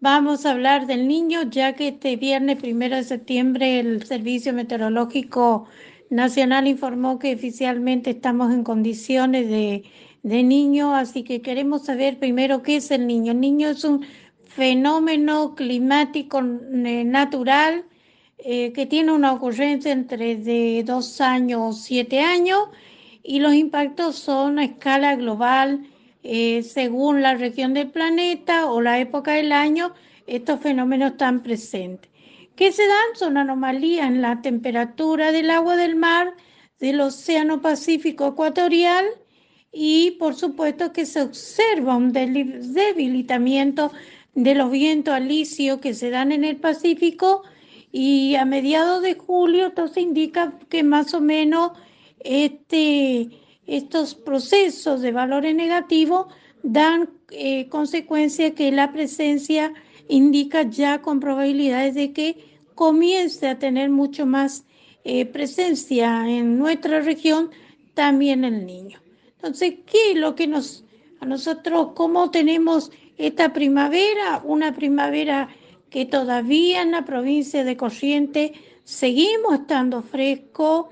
Vamos a hablar del niño, ya que este viernes primero de septiembre el Servicio Meteorológico Nacional informó que oficialmente estamos en condiciones de, de niño, así que queremos saber primero qué es el niño. El niño es un fenómeno climático eh, natural eh, que tiene una ocurrencia entre de dos años o siete años y los impactos son a escala global eh, según la región del planeta o la época del año, estos fenómenos están presentes. ¿Qué se dan? Son anomalías en la temperatura del agua del mar, del Océano Pacífico Ecuatorial y por supuesto que se observa un debilitamiento de los vientos alisios que se dan en el Pacífico y a mediados de julio esto indica que más o menos este estos procesos de valores negativos dan eh, consecuencia que la presencia indica ya con probabilidades de que comience a tener mucho más eh, presencia en nuestra región también el niño. Entonces, ¿qué es lo que nos, a nosotros, cómo tenemos esta primavera? Una primavera que todavía en la provincia de Corrientes seguimos estando fresco,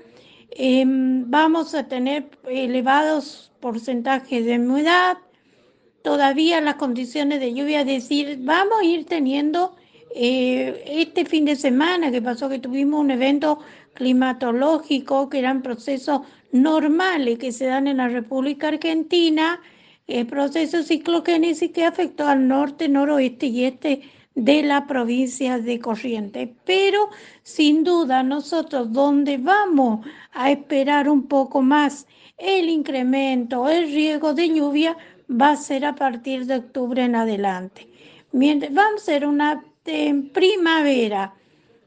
Em, vamos a tener elevados porcentajes de humedad, todavía las condiciones de lluvia, es decir, vamos a ir teniendo eh, este fin de semana que pasó que tuvimos un evento climatológico que eran procesos normales que se dan en la República Argentina, el proceso ciclogénesis que afectó al norte, noroeste y este de la provincia de Corrientes. Pero sin duda nosotros donde vamos a esperar un poco más el incremento, el riesgo de lluvia va a ser a partir de octubre en adelante. Mientras, vamos a ser una primavera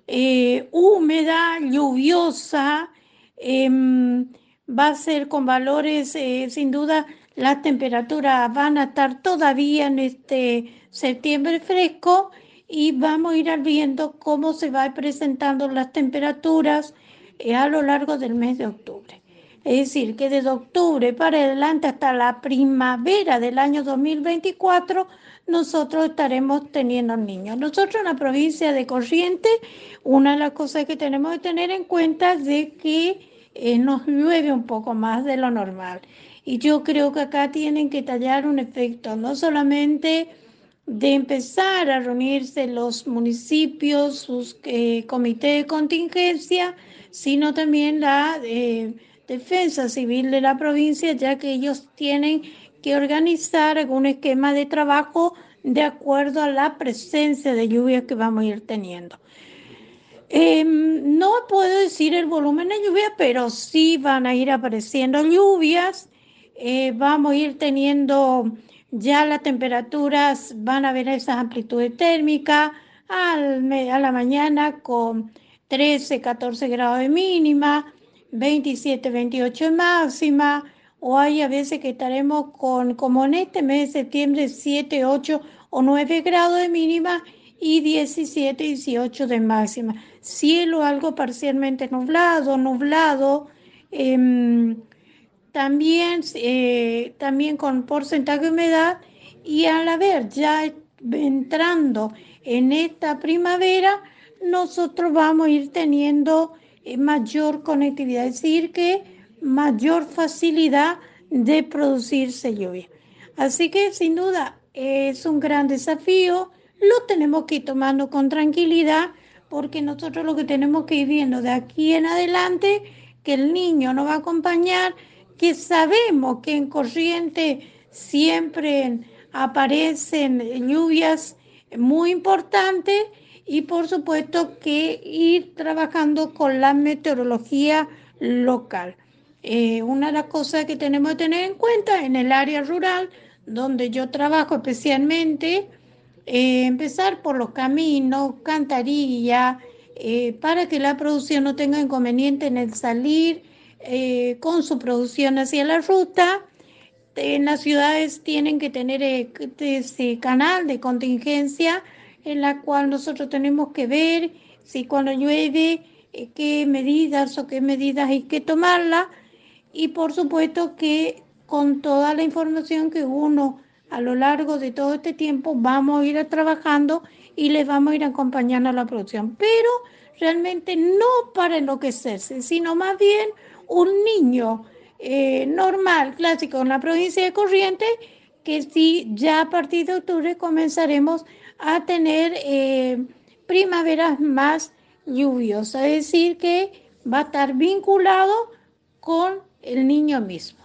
eh, húmeda, lluviosa, em, va a ser con valores, eh, sin duda, las temperaturas van a estar todavía en este septiembre fresco y vamos a ir viendo cómo se van presentando las temperaturas eh, a lo largo del mes de octubre. Es decir, que desde octubre para adelante hasta la primavera del año 2024 nosotros estaremos teniendo niños. Nosotros en la provincia de Corrientes, una de las cosas que tenemos que tener en cuenta es de que eh, nos llueve un poco más de lo normal. Y yo creo que acá tienen que tallar un efecto, no solamente de empezar a reunirse los municipios, sus eh, comités de contingencia, sino también la eh, defensa civil de la provincia, ya que ellos tienen que organizar algún esquema de trabajo de acuerdo a la presencia de lluvias que vamos a ir teniendo. Em, no puedo decir el volumen de lluvia, pero sí van a ir apareciendo lluvias. Eh, vamos a ir teniendo ya las temperaturas van a ver esas amplitudes térmicas al, a la mañana con 13, 14 grados de mínima, 27, 28 de máxima, o hay a veces que estaremos con, como en este mes de septiembre, 7, 8 o 9 grados de mínima y 17, 18 de máxima. Cielo algo parcialmente nublado, nublado. Eh, también, eh, también con porcentaje de humedad y al haber ya entrando en esta primavera, nosotros vamos a ir teniendo eh, mayor conectividad, es decir, que mayor facilidad de producirse lluvia. Así que sin duda es un gran desafío, lo tenemos que ir tomando con tranquilidad porque nosotros lo que tenemos que ir viendo de aquí en adelante, que el niño nos va a acompañar que sabemos que en corriente siempre aparecen lluvias muy importantes y por supuesto que ir trabajando con la meteorología local. Eh, una de las cosas que tenemos que tener en cuenta en el área rural, donde yo trabajo especialmente, eh, empezar por los caminos, cantarillas, eh, para que la producción no tenga inconveniente en el salir eh, con su producción hacia la ruta. En las ciudades tienen que tener eh, ese canal de contingencia en la cual nosotros tenemos que ver si cuando llueve eh, qué medidas o qué medidas hay que tomarla y por supuesto que con toda la información que uno a lo largo de todo este tiempo vamos a ir trabajando y les vamos a ir acompañando a la producción. Pero realmente no para enloquecerse, sino más bien un niño eh, normal, clásico en la provincia de Corrientes, que sí, ya a partir de octubre comenzaremos a tener eh, primaveras más lluviosas, es decir, que va a estar vinculado con el niño mismo.